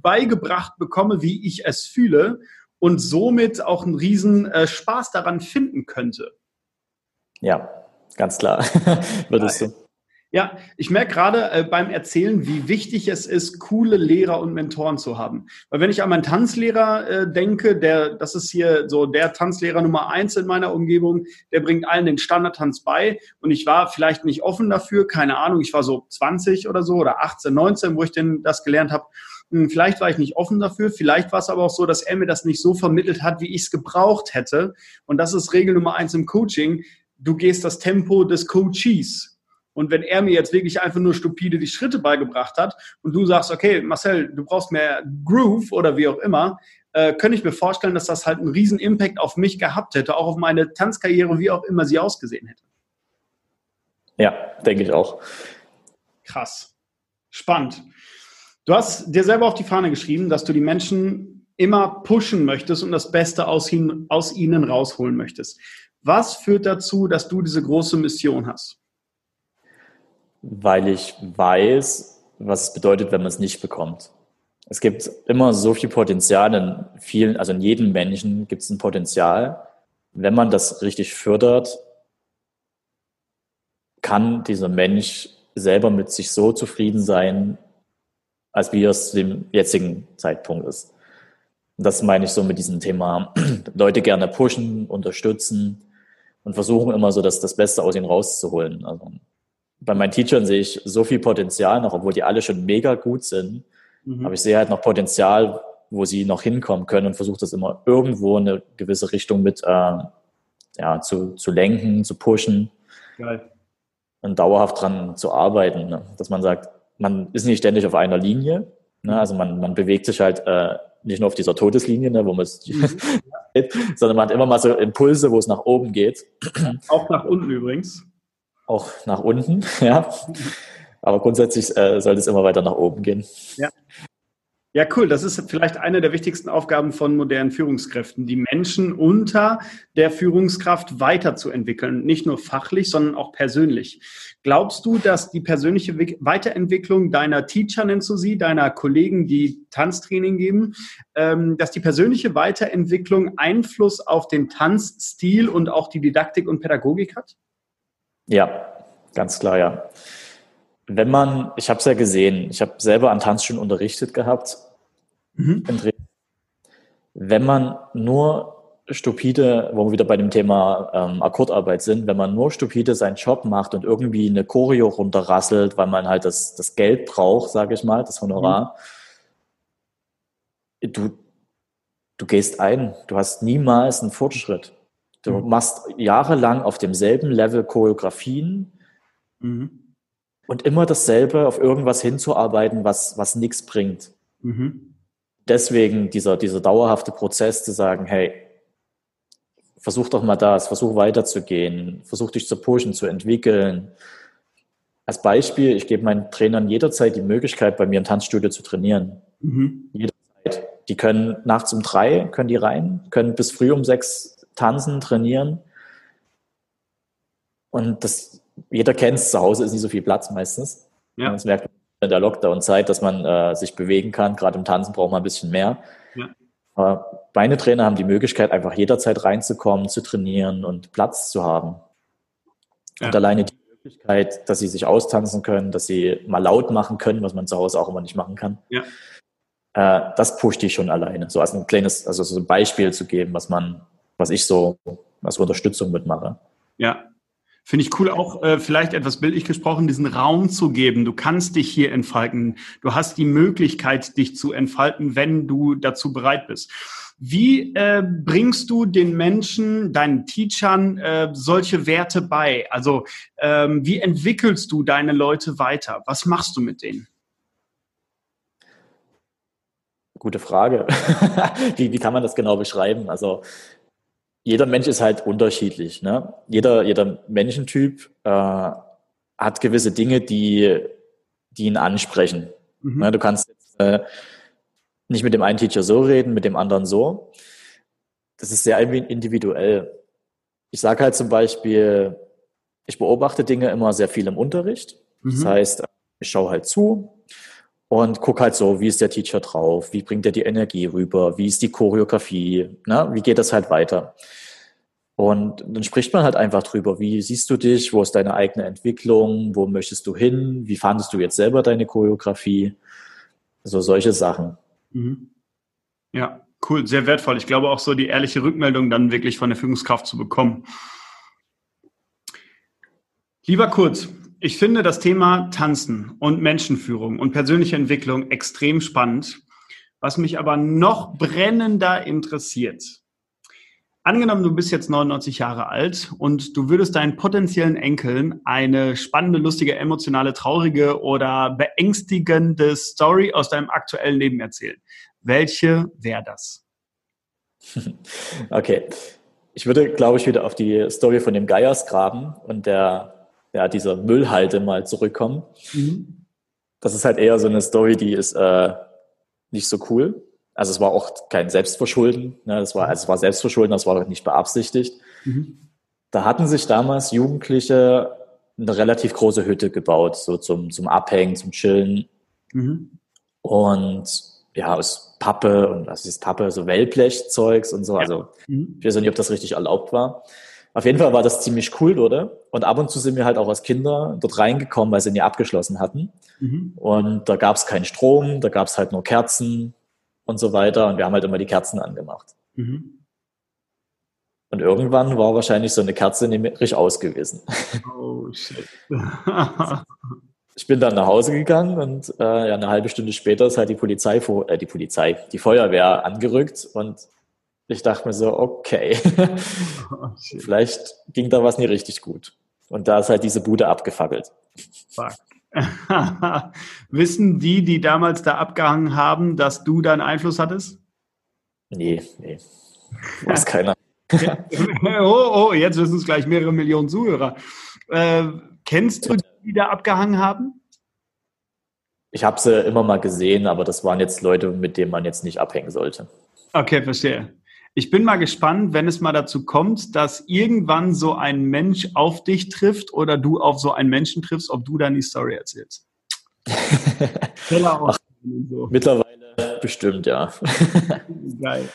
beigebracht bekomme, wie ich es fühle und somit auch einen riesen äh, Spaß daran finden könnte. Ja, ganz klar, [LAUGHS] würdest du. Ja, ich merke gerade äh, beim Erzählen, wie wichtig es ist, coole Lehrer und Mentoren zu haben. Weil wenn ich an meinen Tanzlehrer äh, denke, der, das ist hier so der Tanzlehrer Nummer eins in meiner Umgebung, der bringt allen den Standardtanz bei. Und ich war vielleicht nicht offen dafür, keine Ahnung, ich war so 20 oder so oder 18, 19, wo ich denn das gelernt habe. hm, vielleicht war ich nicht offen dafür, vielleicht war es aber auch so, dass er mir das nicht so vermittelt hat, wie ich es gebraucht hätte. Und das ist Regel Nummer eins im Coaching. Du gehst das Tempo des Coaches. Und wenn er mir jetzt wirklich einfach nur stupide die Schritte beigebracht hat und du sagst, okay, Marcel, du brauchst mehr Groove oder wie auch immer, äh, könnte ich mir vorstellen, dass das halt einen riesen Impact auf mich gehabt hätte, auch auf meine Tanzkarriere, wie auch immer sie ausgesehen hätte. Ja, denke ich auch. Krass. Spannend. Du hast dir selber auf die Fahne geschrieben, dass du die Menschen immer pushen möchtest und das Beste aus ihnen, aus ihnen rausholen möchtest. Was führt dazu, dass du diese große Mission hast? Weil ich weiß, was es bedeutet, wenn man es nicht bekommt. Es gibt immer so viel Potenzial in vielen, also in jedem Menschen gibt es ein Potenzial. Wenn man das richtig fördert, kann dieser Mensch selber mit sich so zufrieden sein, als wie es zu dem jetzigen Zeitpunkt ist. Und das meine ich so mit diesem Thema, [CLEARS THROAT] Leute gerne pushen, unterstützen und versuchen immer so das, das Beste aus ihnen rauszuholen. Also bei meinen Teachern sehe ich so viel Potenzial noch, obwohl die alle schon mega gut sind. Mhm. Aber ich sehe halt noch Potenzial, wo sie noch hinkommen können und versuche das immer irgendwo in eine gewisse Richtung mit äh, ja, zu, zu lenken, zu pushen. Geil. Und dauerhaft dran zu arbeiten. Ne? Dass man sagt, man ist nicht ständig auf einer Linie. Ne? Also man, man bewegt sich halt äh, nicht nur auf dieser Todeslinie, ne, wo man es mhm. [LAUGHS] sondern man hat immer mal so Impulse, wo es nach oben geht. Auch nach unten übrigens. Auch nach unten, [LAUGHS] ja. Aber grundsätzlich äh, sollte es immer weiter nach oben gehen. Ja. Ja, cool. Das ist vielleicht eine der wichtigsten Aufgaben von modernen Führungskräften, die Menschen unter der Führungskraft weiterzuentwickeln. Nicht nur fachlich, sondern auch persönlich. Glaubst du, dass die persönliche Weiterentwicklung deiner Teacher, nennst du sie, deiner Kollegen, die Tanztraining geben, ähm, dass die persönliche Weiterentwicklung Einfluss auf den Tanzstil und auch die Didaktik und Pädagogik hat? Ja, ganz klar, ja wenn man, ich habe es ja gesehen, ich habe selber an Tanzschulen unterrichtet gehabt. Mhm. Wenn man nur stupide, wo wir wieder bei dem Thema ähm, Akkordarbeit sind, wenn man nur stupide seinen Job macht und irgendwie eine Choreo runterrasselt, weil man halt das, das Geld braucht, sage ich mal, das Honorar, mhm. du, du gehst ein, du hast niemals einen Fortschritt. Du mhm. machst jahrelang auf demselben Level Choreografien, mhm und immer dasselbe auf irgendwas hinzuarbeiten, was, was nichts bringt. Mhm. Deswegen dieser, dieser dauerhafte Prozess zu sagen, hey, versuch doch mal das, versuch weiterzugehen, versuch dich zu pushen, zu entwickeln. Als Beispiel, ich gebe meinen Trainern jederzeit die Möglichkeit, bei mir im Tanzstudio zu trainieren. Mhm. Jederzeit. Die können nachts um drei, können die rein, können bis früh um sechs tanzen, trainieren. Und das jeder kennt es, zu Hause ist nicht so viel Platz meistens. Ja. Das merkt man in der Lockdown-Zeit, dass man äh, sich bewegen kann. Gerade im Tanzen braucht man ein bisschen mehr. Ja. Aber meine Trainer haben die Möglichkeit, einfach jederzeit reinzukommen, zu trainieren und Platz zu haben. Ja. Und alleine die Möglichkeit, dass sie sich austanzen können, dass sie mal laut machen können, was man zu Hause auch immer nicht machen kann. Ja. Äh, das pusht die schon alleine. So als ein kleines, also so ein Beispiel zu geben, was man, was ich so als Unterstützung mitmache. Ja, Finde ich cool, auch äh, vielleicht etwas bildlich gesprochen, diesen Raum zu geben. Du kannst dich hier entfalten. Du hast die Möglichkeit, dich zu entfalten, wenn du dazu bereit bist. Wie äh, bringst du den Menschen, deinen Teachern, äh, solche Werte bei? Also ähm, wie entwickelst du deine Leute weiter? Was machst du mit denen? Gute Frage. [LAUGHS] wie, wie kann man das genau beschreiben? Also jeder Mensch ist halt unterschiedlich. Ne? Jeder, jeder Menschentyp äh, hat gewisse Dinge, die, die ihn ansprechen. Mhm. Ne? Du kannst jetzt, äh, nicht mit dem einen Teacher so reden, mit dem anderen so. Das ist sehr individuell. Ich sage halt zum Beispiel, ich beobachte Dinge immer sehr viel im Unterricht. Mhm. Das heißt, ich schaue halt zu und guck halt so, wie ist der Teacher drauf, wie bringt er die Energie rüber, wie ist die Choreografie, ne? wie geht das halt weiter. Und dann spricht man halt einfach drüber, wie siehst du dich, wo ist deine eigene Entwicklung, wo möchtest du hin, wie fandest du jetzt selber deine Choreografie, so solche Sachen. Mhm. Ja, cool, sehr wertvoll. Ich glaube auch so die ehrliche Rückmeldung dann wirklich von der Führungskraft zu bekommen. Lieber Kurt, Ich finde das Thema Tanzen und Menschenführung und persönliche Entwicklung extrem spannend. Was mich aber noch brennender interessiert. Angenommen, du bist jetzt 99 Jahre alt und du würdest deinen potenziellen Enkeln eine spannende, lustige, emotionale, traurige oder beängstigende Story aus deinem aktuellen Leben erzählen. Welche wäre das? [LAUGHS] Okay. Ich würde, glaube ich, wieder auf die Story von dem Geiersgraben und der, ja, dieser Müllhalde mal zurückkommen. Mhm. Das ist halt eher so eine Story, die ist äh, nicht so cool. Also es war auch kein Selbstverschulden. Ne? Das war, also es war Selbstverschulden, das war nicht beabsichtigt. Mhm. Da hatten sich damals Jugendliche eine relativ große Hütte gebaut, so zum, zum Abhängen, zum Chillen. Mhm. Und ja, aus Pappe und was ist Pappe, so Wellblechzeugs und so. Ja. Also mhm. ich weiß nicht, ob das richtig erlaubt war. Auf jeden Fall war das ziemlich cool, oder? Und ab und zu sind wir halt auch als Kinder dort reingekommen, weil sie nie abgeschlossen hatten. Mhm. Und da gab es keinen Strom, da gab es halt nur Kerzen und so weiter. Und wir haben halt immer die Kerzen angemacht. Mhm. Und irgendwann war wahrscheinlich so eine Kerze nämlich aus gewesen. Oh shit. [LAUGHS] ich bin dann nach Hause gegangen und äh, ja, eine halbe Stunde später ist halt die Polizei, äh, die Polizei, die Feuerwehr angerückt und ich dachte mir so, okay, [LAUGHS] oh, vielleicht ging da was nie richtig gut. Und da ist halt diese Bude abgefackelt. Fuck. [LAUGHS] Wissen die, die damals da abgehangen haben, dass du da einen Einfluss hattest? Nee, nee. Weiß keiner. [LAUGHS] oh, oh, jetzt wissen es gleich mehrere Millionen Zuhörer. Äh, kennst du die, die da abgehangen haben? Ich habe sie immer mal gesehen, aber das waren jetzt Leute, mit denen man jetzt nicht abhängen sollte. Okay, verstehe. Ich bin mal gespannt, wenn es mal dazu kommt, dass irgendwann so ein Mensch auf dich trifft oder du auf so einen Menschen triffst, ob du dann die Story erzählst. [LAUGHS] Ach, so. Mittlerweile bestimmt, ja. [LAUGHS] Geil.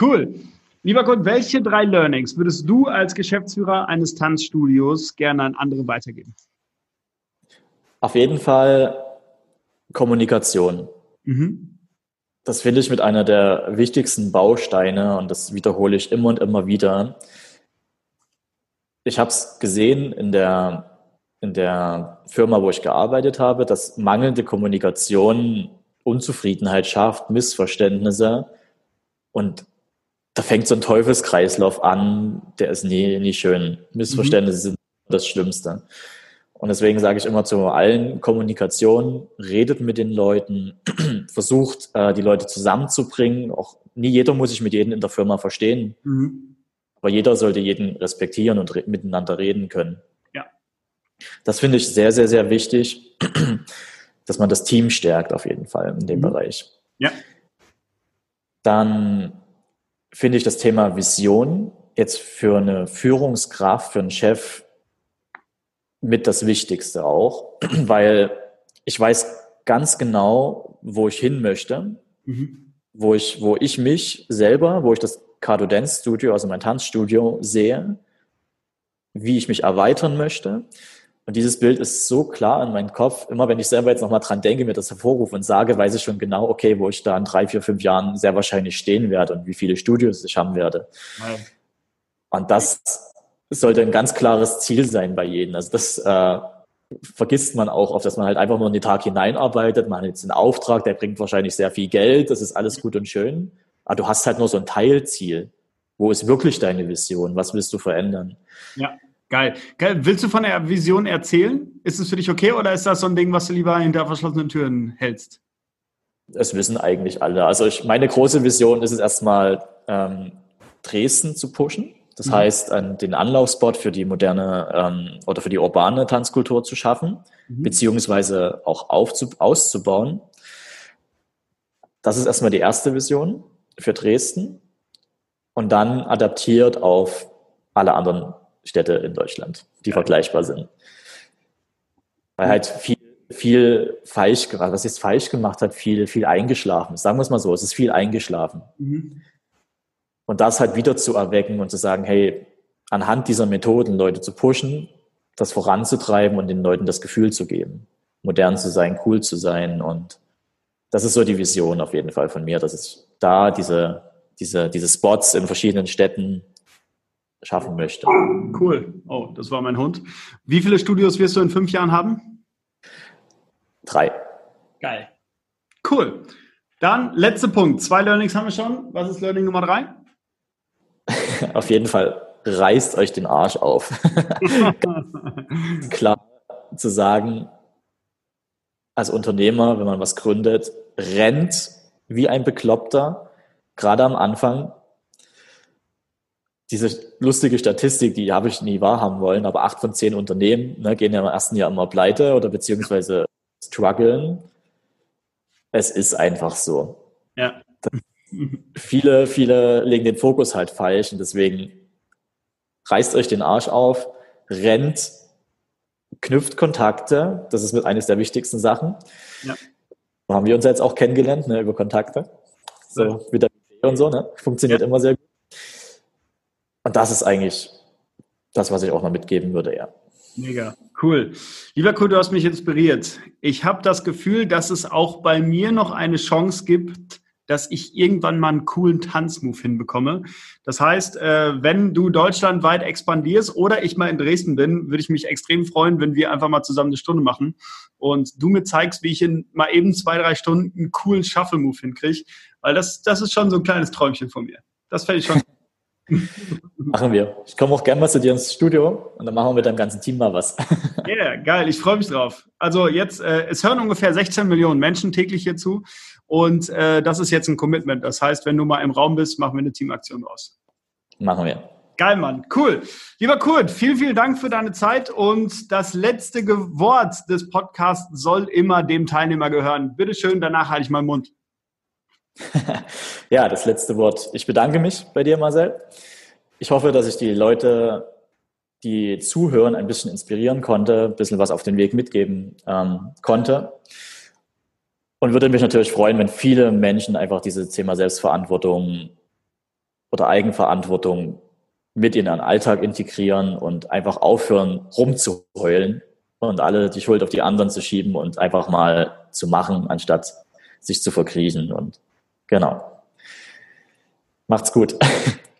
Cool. Lieber Kurt, welche drei Learnings würdest du als Geschäftsführer eines Tanzstudios gerne an andere weitergeben? Auf jeden Fall Kommunikation. Mhm das finde ich mit einer der wichtigsten Bausteine und das wiederhole ich immer und immer wieder. Ich habe es gesehen in der, in der Firma, wo ich gearbeitet habe, dass mangelnde Kommunikation Unzufriedenheit schafft, Missverständnisse und da fängt so ein Teufelskreislauf an, der ist nie, nie schön. Missverständnisse mhm. sind das Schlimmste. Und deswegen sage ich immer zu allen Kommunikation, redet mit den Leuten, [CLEARS THROAT] versucht, äh, die Leute zusammenzubringen. Auch nie jeder muss sich mit jedem in der Firma verstehen. Mhm. Aber jeder sollte jeden respektieren und re miteinander reden können. Ja. Das finde ich sehr, sehr, sehr wichtig, [CLEARS THROAT] dass man das Team stärkt auf jeden Fall in dem mhm. Bereich. Ja. Dann finde ich das Thema Vision jetzt für eine Führungskraft, für einen Chef mit das Wichtigste auch, [CLEARS THROAT] weil ich weiß ganz genau, wo ich hin möchte, mhm. wo, ich, wo ich mich selber, wo ich das Cardo Dance Studio, also mein Tanzstudio sehe, wie ich mich erweitern möchte. Und dieses Bild ist so klar in meinem Kopf. Immer wenn ich selber jetzt nochmal dran denke, mir das hervorrufe und sage, weiß ich schon genau, okay, wo ich da in drei, vier, fünf Jahren sehr wahrscheinlich stehen werde und wie viele Studios ich haben werde. Ja. Und das sollte ein ganz klares Ziel sein bei jedem. Also das äh, vergisst man auch oft, dass man halt einfach nur in den Tag hineinarbeitet. Man hat jetzt einen Auftrag, der bringt wahrscheinlich sehr viel Geld, das ist alles gut und schön. Aber du hast halt nur so ein Teilziel. Wo ist wirklich deine Vision? Was willst du verändern? Ja, geil. geil. Willst du von der Vision erzählen? Ist es für dich okay oder ist das so ein Ding, was du lieber hinter verschlossenen Türen hältst? Das wissen eigentlich alle. Also ich, meine große Vision ist es erstmal, ähm, Dresden zu pushen. Das mhm. heißt, den Anlaufspot für die moderne ähm, oder für die urbane Tanzkultur zu schaffen, mhm. beziehungsweise auch aufzu auszubauen. Das ist erstmal die erste Vision für Dresden und dann adaptiert auf alle anderen Städte in Deutschland, die ja. vergleichbar sind. Weil halt viel, viel falsch gemacht, was jetzt falsch gemacht hat, viel, viel eingeschlafen. Sagen wir es mal so, es ist viel eingeschlafen. Mhm. Und das halt wieder zu erwecken und zu sagen, hey, anhand dieser Methoden Leute zu pushen, das voranzutreiben und den Leuten das Gefühl zu geben, modern zu sein, cool zu sein. Und das ist so die Vision auf jeden Fall von mir, dass es da diese, diese, diese Spots in verschiedenen Städten schaffen möchte. Cool. Oh, das war mein Hund. Wie viele Studios wirst du in fünf Jahren haben? Drei. Geil. Cool. Dann letzter Punkt. Zwei Learnings haben wir schon. Was ist Learning Nummer drei? [LAUGHS] auf jeden Fall reißt euch den Arsch auf. [LAUGHS] Klar zu sagen, als Unternehmer, wenn man was gründet, rennt wie ein Bekloppter, gerade am Anfang. Diese lustige Statistik, die habe ich nie wahrhaben wollen, aber acht von zehn Unternehmen ne, gehen ja im ersten Jahr immer pleite oder beziehungsweise strugglen. Es ist einfach so. Ja. Viele, viele legen den Fokus halt falsch und deswegen reißt euch den Arsch auf, rennt, knüpft Kontakte. Das ist mit eines der wichtigsten Sachen. Ja. Da haben wir uns jetzt auch kennengelernt, ne, über Kontakte. So, mit der und so, ne? Funktioniert ja. immer sehr gut. Und das ist eigentlich das, was ich auch noch mitgeben würde, ja. Mega, cool. Lieber Kurt, du hast mich inspiriert. Ich habe das Gefühl, dass es auch bei mir noch eine Chance gibt, dass ich irgendwann mal einen coolen Tanzmove hinbekomme. Das heißt, äh, wenn du deutschlandweit expandierst oder ich mal in Dresden bin, würde ich mich extrem freuen, wenn wir einfach mal zusammen eine Stunde machen und du mir zeigst, wie ich in mal eben zwei, drei Stunden einen coolen Shuffle-Move hinkriege, weil das, das ist schon so ein kleines Träumchen von mir. Das fände ich schon [LAUGHS] Machen wir. Ich komme auch gerne mal zu dir ins Studio und dann machen wir mit deinem ganzen Team mal was. Ja, [LAUGHS] yeah, geil. Ich freue mich drauf. Also jetzt, äh, es hören ungefähr 16 Millionen Menschen täglich hier zu und äh, das ist jetzt ein Commitment. Das heißt, wenn du mal im Raum bist, machen wir eine Teamaktion raus. Machen wir. Geil, Mann. Cool. Lieber Kurt, vielen, vielen Dank für deine Zeit und das letzte Wort des Podcasts soll immer dem Teilnehmer gehören. Bitte schön, danach halte ich meinen Mund. [LAUGHS] ja, das letzte Wort. Ich bedanke mich bei dir, Marcel. Ich hoffe, dass ich die Leute, die zuhören, ein bisschen inspirieren konnte, ein bisschen was auf den Weg mitgeben ähm, konnte. Und würde mich natürlich freuen, wenn viele Menschen einfach dieses Thema Selbstverantwortung oder Eigenverantwortung mit in ihren Alltag integrieren und einfach aufhören, rumzuheulen und alle die Schuld auf die anderen zu schieben und einfach mal zu machen, anstatt sich zu verkriechen. Und genau. Macht's gut. [LAUGHS]